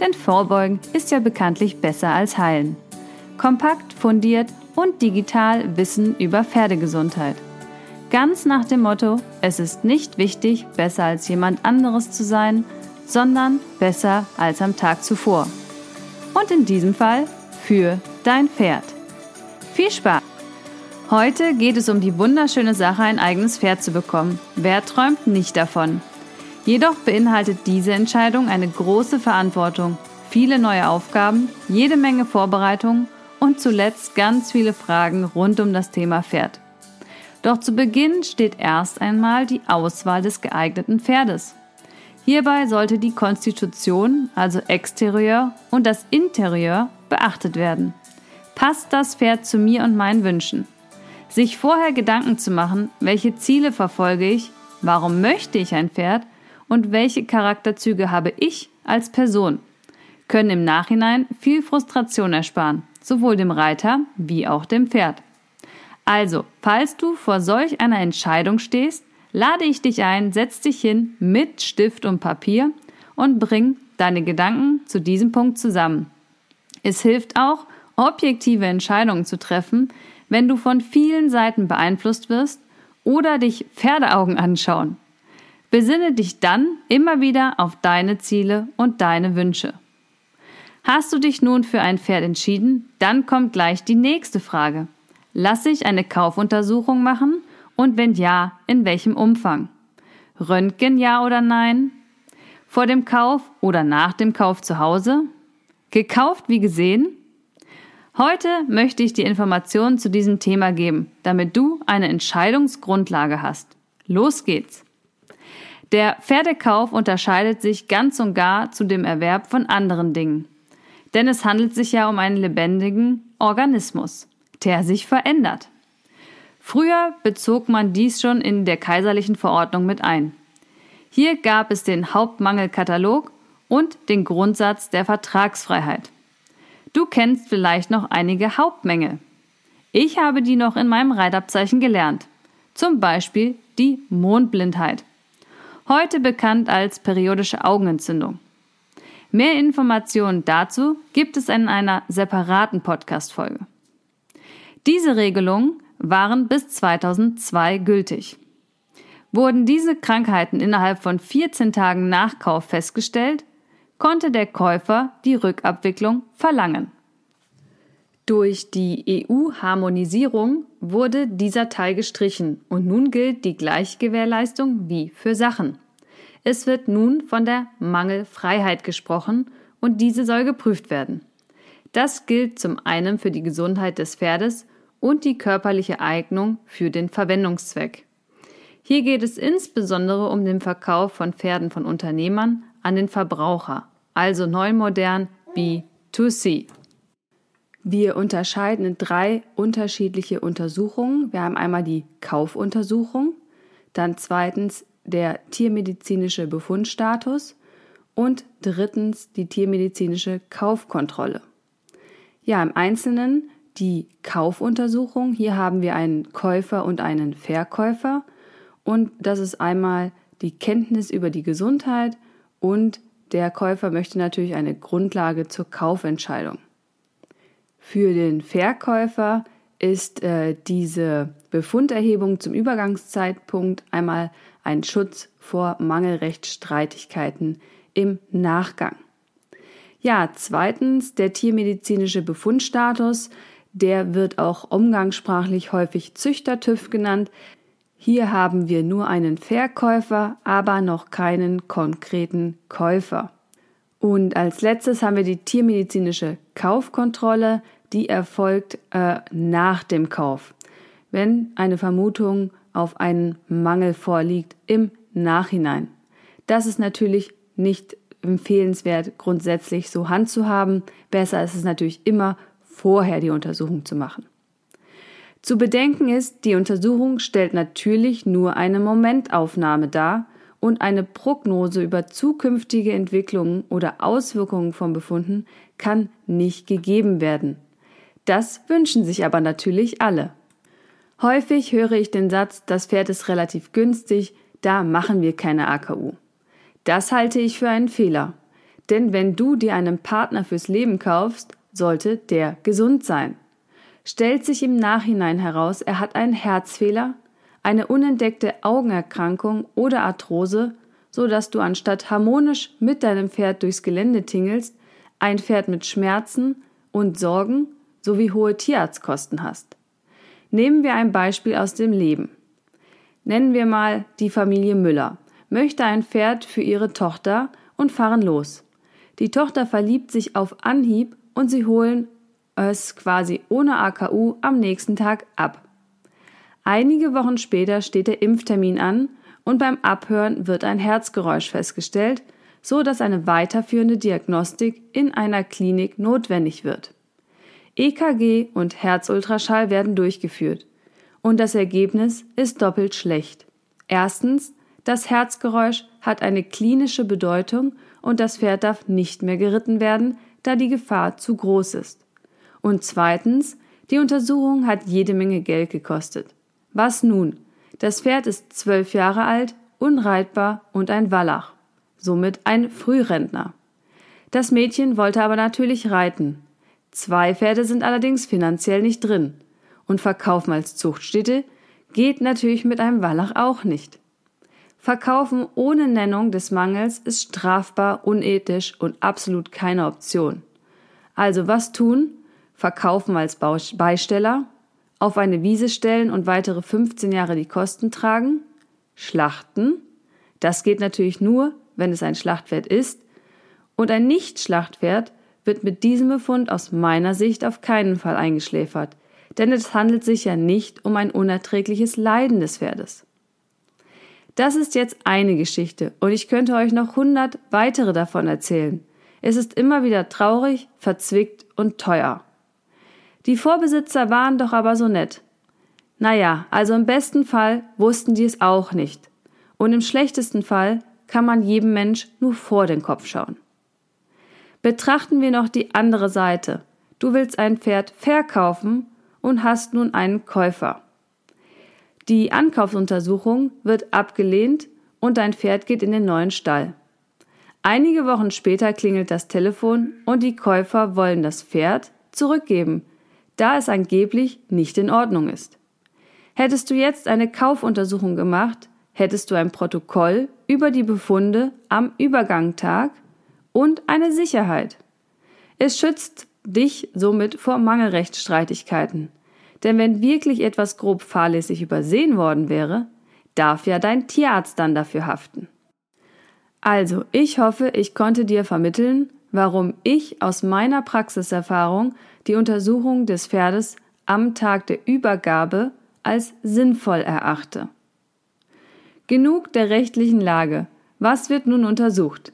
Denn Vorbeugen ist ja bekanntlich besser als Heilen. Kompakt, fundiert und digital Wissen über Pferdegesundheit. Ganz nach dem Motto, es ist nicht wichtig, besser als jemand anderes zu sein, sondern besser als am Tag zuvor. Und in diesem Fall für dein Pferd. Viel Spaß! Heute geht es um die wunderschöne Sache, ein eigenes Pferd zu bekommen. Wer träumt nicht davon? Jedoch beinhaltet diese Entscheidung eine große Verantwortung, viele neue Aufgaben, jede Menge Vorbereitungen und zuletzt ganz viele Fragen rund um das Thema Pferd. Doch zu Beginn steht erst einmal die Auswahl des geeigneten Pferdes. Hierbei sollte die Konstitution, also Exterieur und das Interieur, beachtet werden. Passt das Pferd zu mir und meinen Wünschen? Sich vorher Gedanken zu machen, welche Ziele verfolge ich, warum möchte ich ein Pferd und welche Charakterzüge habe ich als Person, können im Nachhinein viel Frustration ersparen, sowohl dem Reiter wie auch dem Pferd. Also, falls du vor solch einer Entscheidung stehst, lade ich dich ein, setz dich hin mit Stift und Papier und bring deine Gedanken zu diesem Punkt zusammen. Es hilft auch, objektive Entscheidungen zu treffen, wenn du von vielen Seiten beeinflusst wirst oder dich Pferdeaugen anschauen. Besinne dich dann immer wieder auf deine Ziele und deine Wünsche. Hast du dich nun für ein Pferd entschieden, dann kommt gleich die nächste Frage. Lass ich eine Kaufuntersuchung machen und wenn ja, in welchem Umfang? Röntgen ja oder nein? Vor dem Kauf oder nach dem Kauf zu Hause? Gekauft wie gesehen? Heute möchte ich dir Informationen zu diesem Thema geben, damit du eine Entscheidungsgrundlage hast. Los geht's! Der Pferdekauf unterscheidet sich ganz und gar zu dem Erwerb von anderen Dingen. Denn es handelt sich ja um einen lebendigen Organismus, der sich verändert. Früher bezog man dies schon in der kaiserlichen Verordnung mit ein. Hier gab es den Hauptmangelkatalog und den Grundsatz der Vertragsfreiheit. Du kennst vielleicht noch einige Hauptmängel. Ich habe die noch in meinem Reitabzeichen gelernt. Zum Beispiel die Mondblindheit heute bekannt als periodische Augenentzündung. Mehr Informationen dazu gibt es in einer separaten Podcast-Folge. Diese Regelungen waren bis 2002 gültig. Wurden diese Krankheiten innerhalb von 14 Tagen nach Kauf festgestellt, konnte der Käufer die Rückabwicklung verlangen. Durch die EU-Harmonisierung wurde dieser Teil gestrichen und nun gilt die Gleichgewährleistung wie für Sachen. Es wird nun von der Mangelfreiheit gesprochen und diese soll geprüft werden. Das gilt zum einen für die Gesundheit des Pferdes und die körperliche Eignung für den Verwendungszweck. Hier geht es insbesondere um den Verkauf von Pferden von Unternehmern an den Verbraucher, also neumodern B2C. Wir unterscheiden in drei unterschiedliche Untersuchungen. Wir haben einmal die Kaufuntersuchung, dann zweitens der tiermedizinische Befundstatus und drittens die tiermedizinische Kaufkontrolle. Ja, im Einzelnen die Kaufuntersuchung. Hier haben wir einen Käufer und einen Verkäufer und das ist einmal die Kenntnis über die Gesundheit und der Käufer möchte natürlich eine Grundlage zur Kaufentscheidung. Für den Verkäufer ist äh, diese Befunderhebung zum Übergangszeitpunkt einmal ein Schutz vor Mangelrechtsstreitigkeiten im Nachgang. Ja, zweitens der tiermedizinische Befundstatus, der wird auch umgangssprachlich häufig Züchtertüv genannt. Hier haben wir nur einen Verkäufer, aber noch keinen konkreten Käufer. Und als letztes haben wir die tiermedizinische Kaufkontrolle die erfolgt äh, nach dem Kauf, wenn eine Vermutung auf einen Mangel vorliegt im Nachhinein. Das ist natürlich nicht empfehlenswert, grundsätzlich so handzuhaben. Besser ist es natürlich immer, vorher die Untersuchung zu machen. Zu bedenken ist, die Untersuchung stellt natürlich nur eine Momentaufnahme dar und eine Prognose über zukünftige Entwicklungen oder Auswirkungen von Befunden kann nicht gegeben werden. Das wünschen sich aber natürlich alle. Häufig höre ich den Satz, das Pferd ist relativ günstig, da machen wir keine AKU. Das halte ich für einen Fehler. Denn wenn du dir einen Partner fürs Leben kaufst, sollte der gesund sein. Stellt sich im Nachhinein heraus, er hat einen Herzfehler, eine unentdeckte Augenerkrankung oder Arthrose, so dass du anstatt harmonisch mit deinem Pferd durchs Gelände tingelst, ein Pferd mit Schmerzen und Sorgen sowie hohe Tierarztkosten hast. Nehmen wir ein Beispiel aus dem Leben. Nennen wir mal die Familie Müller, möchte ein Pferd für ihre Tochter und fahren los. Die Tochter verliebt sich auf Anhieb und sie holen es quasi ohne AKU am nächsten Tag ab. Einige Wochen später steht der Impftermin an und beim Abhören wird ein Herzgeräusch festgestellt, so dass eine weiterführende Diagnostik in einer Klinik notwendig wird. EKG und Herzultraschall werden durchgeführt und das Ergebnis ist doppelt schlecht. Erstens, das Herzgeräusch hat eine klinische Bedeutung und das Pferd darf nicht mehr geritten werden, da die Gefahr zu groß ist. Und zweitens, die Untersuchung hat jede Menge Geld gekostet. Was nun? Das Pferd ist zwölf Jahre alt, unreitbar und ein Wallach, somit ein Frührentner. Das Mädchen wollte aber natürlich reiten. Zwei Pferde sind allerdings finanziell nicht drin. Und Verkaufen als Zuchtstätte geht natürlich mit einem Wallach auch nicht. Verkaufen ohne Nennung des Mangels ist strafbar, unethisch und absolut keine Option. Also was tun? Verkaufen als Beisteller, auf eine Wiese stellen und weitere 15 Jahre die Kosten tragen, schlachten, das geht natürlich nur, wenn es ein Schlachtpferd ist, und ein Nicht-Schlachtpferd wird mit diesem Befund aus meiner Sicht auf keinen Fall eingeschläfert, denn es handelt sich ja nicht um ein unerträgliches Leiden des Pferdes. Das ist jetzt eine Geschichte und ich könnte euch noch hundert weitere davon erzählen. Es ist immer wieder traurig, verzwickt und teuer. Die Vorbesitzer waren doch aber so nett. Naja, also im besten Fall wussten die es auch nicht. Und im schlechtesten Fall kann man jedem Mensch nur vor den Kopf schauen. Betrachten wir noch die andere Seite. Du willst ein Pferd verkaufen und hast nun einen Käufer. Die Ankaufsuntersuchung wird abgelehnt und dein Pferd geht in den neuen Stall. Einige Wochen später klingelt das Telefon und die Käufer wollen das Pferd zurückgeben, da es angeblich nicht in Ordnung ist. Hättest du jetzt eine Kaufuntersuchung gemacht, hättest du ein Protokoll über die Befunde am Übergangtag und eine Sicherheit. Es schützt dich somit vor Mangelrechtsstreitigkeiten. Denn wenn wirklich etwas grob fahrlässig übersehen worden wäre, darf ja dein Tierarzt dann dafür haften. Also, ich hoffe, ich konnte dir vermitteln, warum ich aus meiner Praxiserfahrung die Untersuchung des Pferdes am Tag der Übergabe als sinnvoll erachte. Genug der rechtlichen Lage. Was wird nun untersucht?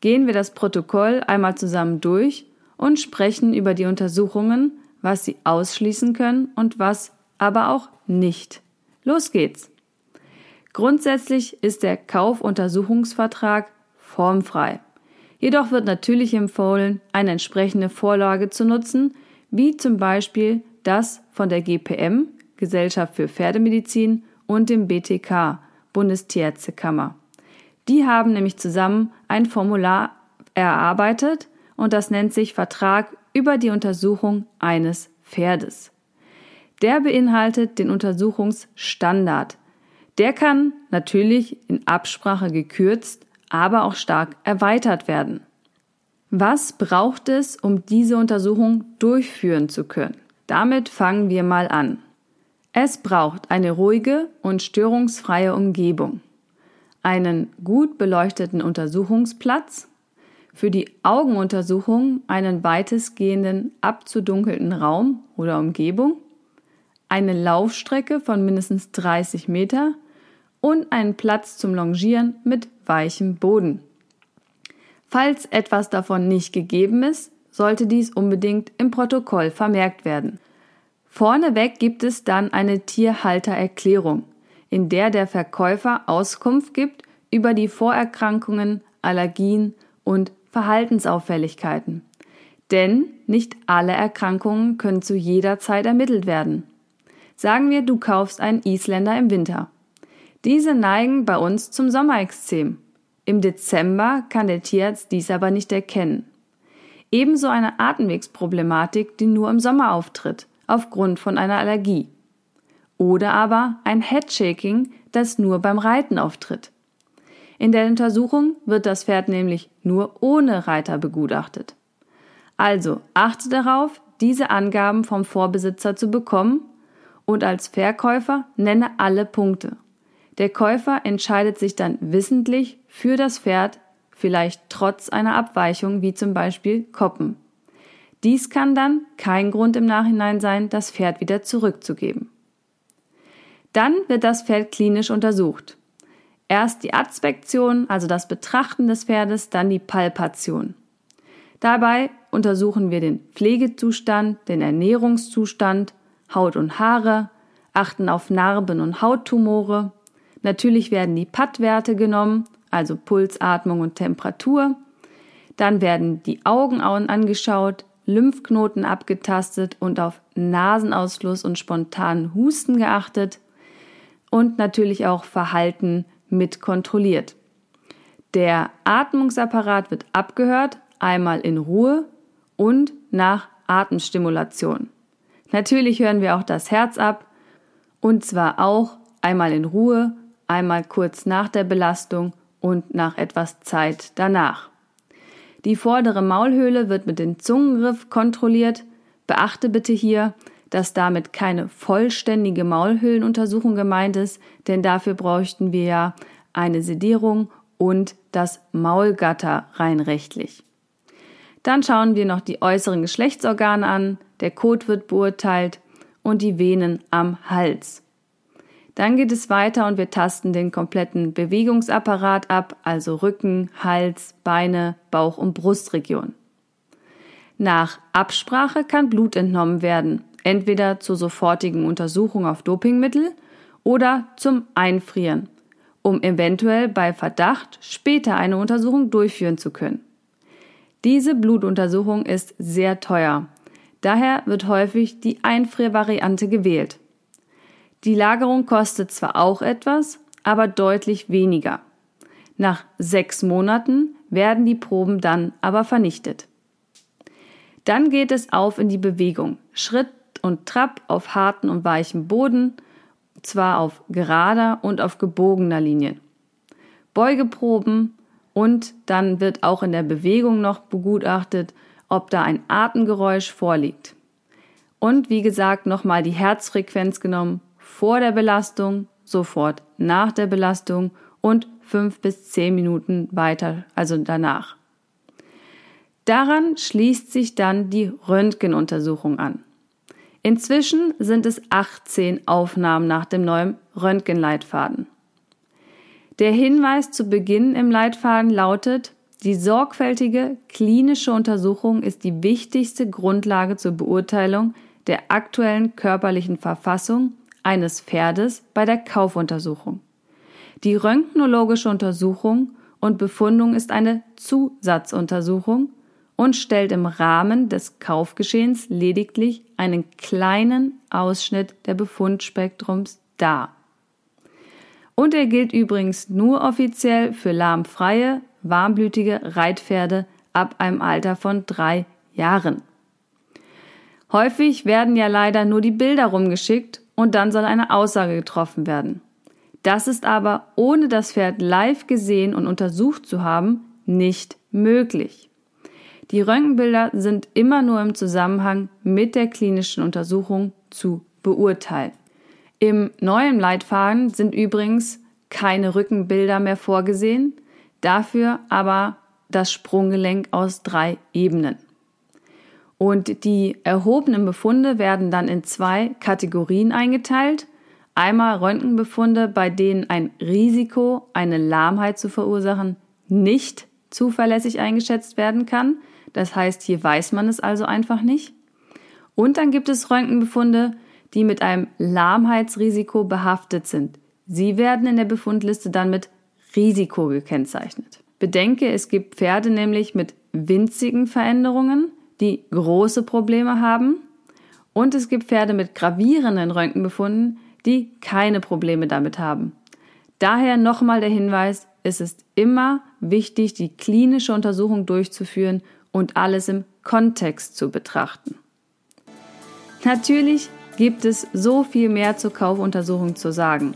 Gehen wir das Protokoll einmal zusammen durch und sprechen über die Untersuchungen, was sie ausschließen können und was aber auch nicht. Los geht's! Grundsätzlich ist der Kaufuntersuchungsvertrag formfrei. Jedoch wird natürlich empfohlen, eine entsprechende Vorlage zu nutzen, wie zum Beispiel das von der GPM, Gesellschaft für Pferdemedizin, und dem BTK, Bundestierärztekammer. Die haben nämlich zusammen ein Formular erarbeitet und das nennt sich Vertrag über die Untersuchung eines Pferdes. Der beinhaltet den Untersuchungsstandard. Der kann natürlich in Absprache gekürzt, aber auch stark erweitert werden. Was braucht es, um diese Untersuchung durchführen zu können? Damit fangen wir mal an. Es braucht eine ruhige und störungsfreie Umgebung, einen gut beleuchteten Untersuchungsplatz, für die Augenuntersuchung einen weitestgehenden abzudunkelten Raum oder Umgebung, eine Laufstrecke von mindestens 30 Meter und einen Platz zum Longieren mit weichem Boden. Falls etwas davon nicht gegeben ist, sollte dies unbedingt im Protokoll vermerkt werden. Vorneweg gibt es dann eine Tierhaltererklärung, in der der Verkäufer Auskunft gibt über die Vorerkrankungen, Allergien und Verhaltensauffälligkeiten. Denn nicht alle Erkrankungen können zu jeder Zeit ermittelt werden. Sagen wir, du kaufst einen Isländer im Winter. Diese neigen bei uns zum Sommerexzem. Im Dezember kann der Tierarzt dies aber nicht erkennen. Ebenso eine Atemwegsproblematik, die nur im Sommer auftritt, aufgrund von einer Allergie. Oder aber ein Headshaking, das nur beim Reiten auftritt. In der Untersuchung wird das Pferd nämlich nur ohne Reiter begutachtet. Also achte darauf, diese Angaben vom Vorbesitzer zu bekommen und als Verkäufer nenne alle Punkte. Der Käufer entscheidet sich dann wissentlich für das Pferd, vielleicht trotz einer Abweichung wie zum Beispiel Koppen. Dies kann dann kein Grund im Nachhinein sein, das Pferd wieder zurückzugeben. Dann wird das Pferd klinisch untersucht. Erst die Adspektion, also das Betrachten des Pferdes, dann die Palpation. Dabei untersuchen wir den Pflegezustand, den Ernährungszustand, Haut und Haare, achten auf Narben und Hauttumore. Natürlich werden die Pattwerte genommen, also Puls, Atmung und Temperatur. Dann werden die Augen angeschaut, Lymphknoten abgetastet und auf Nasenausfluss und spontanen Husten geachtet und natürlich auch Verhalten mit kontrolliert. Der Atmungsapparat wird abgehört, einmal in Ruhe und nach Atemstimulation. Natürlich hören wir auch das Herz ab und zwar auch einmal in Ruhe, einmal kurz nach der Belastung und nach etwas Zeit danach. Die vordere Maulhöhle wird mit dem Zungengriff kontrolliert. Beachte bitte hier, dass damit keine vollständige Maulhöhlenuntersuchung gemeint ist, denn dafür bräuchten wir ja eine Sedierung und das Maulgatter rein rechtlich. Dann schauen wir noch die äußeren Geschlechtsorgane an, der Kot wird beurteilt und die Venen am Hals. Dann geht es weiter und wir tasten den kompletten Bewegungsapparat ab, also Rücken, Hals, Beine, Bauch und Brustregion. Nach Absprache kann Blut entnommen werden, entweder zur sofortigen Untersuchung auf Dopingmittel oder zum Einfrieren, um eventuell bei Verdacht später eine Untersuchung durchführen zu können. Diese Blutuntersuchung ist sehr teuer. Daher wird häufig die Einfriervariante gewählt. Die Lagerung kostet zwar auch etwas, aber deutlich weniger. Nach sechs Monaten werden die Proben dann aber vernichtet. Dann geht es auf in die Bewegung. Schritt und Trab auf harten und weichem Boden, zwar auf gerader und auf gebogener Linie. Beugeproben und dann wird auch in der Bewegung noch begutachtet, ob da ein Atemgeräusch vorliegt. Und wie gesagt, nochmal die Herzfrequenz genommen vor der Belastung, sofort nach der Belastung und fünf bis zehn Minuten weiter, also danach. Daran schließt sich dann die Röntgenuntersuchung an. Inzwischen sind es 18 Aufnahmen nach dem neuen Röntgenleitfaden. Der Hinweis zu Beginn im Leitfaden lautet, die sorgfältige klinische Untersuchung ist die wichtigste Grundlage zur Beurteilung der aktuellen körperlichen Verfassung eines Pferdes bei der Kaufuntersuchung. Die röntgenologische Untersuchung und Befundung ist eine Zusatzuntersuchung und stellt im Rahmen des Kaufgeschehens lediglich einen kleinen Ausschnitt der Befundspektrums dar. Und er gilt übrigens nur offiziell für lahmfreie, warmblütige Reitpferde ab einem Alter von drei Jahren. Häufig werden ja leider nur die Bilder rumgeschickt und dann soll eine Aussage getroffen werden. Das ist aber, ohne das Pferd live gesehen und untersucht zu haben, nicht möglich. Die Röntgenbilder sind immer nur im Zusammenhang mit der klinischen Untersuchung zu beurteilen. Im neuen Leitfaden sind übrigens keine Rückenbilder mehr vorgesehen, dafür aber das Sprunggelenk aus drei Ebenen. Und die erhobenen Befunde werden dann in zwei Kategorien eingeteilt. Einmal Röntgenbefunde, bei denen ein Risiko, eine Lahmheit zu verursachen, nicht zuverlässig eingeschätzt werden kann. Das heißt, hier weiß man es also einfach nicht. Und dann gibt es Röntgenbefunde, die mit einem Lahmheitsrisiko behaftet sind. Sie werden in der Befundliste dann mit Risiko gekennzeichnet. Bedenke, es gibt Pferde nämlich mit winzigen Veränderungen, die große Probleme haben. Und es gibt Pferde mit gravierenden Röntgenbefunden, die keine Probleme damit haben. Daher nochmal der Hinweis, es ist immer wichtig, die klinische Untersuchung durchzuführen und alles im Kontext zu betrachten. Natürlich gibt es so viel mehr zur Kaufuntersuchung zu sagen.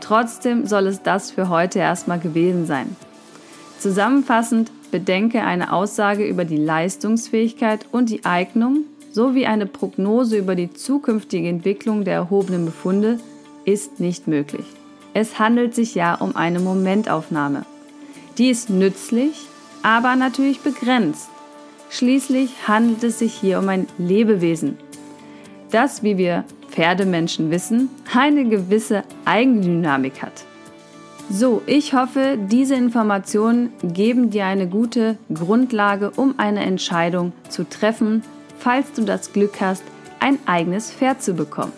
Trotzdem soll es das für heute erstmal gewesen sein. Zusammenfassend bedenke eine Aussage über die Leistungsfähigkeit und die Eignung sowie eine Prognose über die zukünftige Entwicklung der erhobenen Befunde ist nicht möglich. Es handelt sich ja um eine Momentaufnahme. Die ist nützlich, aber natürlich begrenzt. Schließlich handelt es sich hier um ein Lebewesen, das, wie wir Pferdemenschen wissen, eine gewisse Eigendynamik hat. So, ich hoffe, diese Informationen geben dir eine gute Grundlage, um eine Entscheidung zu treffen, falls du das Glück hast, ein eigenes Pferd zu bekommen.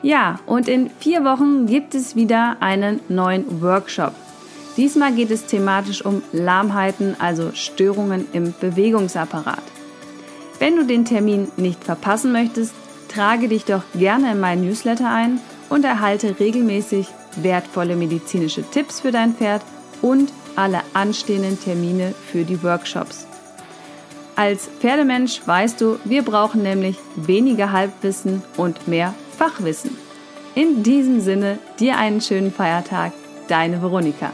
Ja, und in vier Wochen gibt es wieder einen neuen Workshop. Diesmal geht es thematisch um Lahmheiten, also Störungen im Bewegungsapparat. Wenn du den Termin nicht verpassen möchtest, trage dich doch gerne in meinen Newsletter ein und erhalte regelmäßig wertvolle medizinische Tipps für dein Pferd und alle anstehenden Termine für die Workshops. Als Pferdemensch weißt du, wir brauchen nämlich weniger Halbwissen und mehr Fachwissen. In diesem Sinne, dir einen schönen Feiertag, deine Veronika.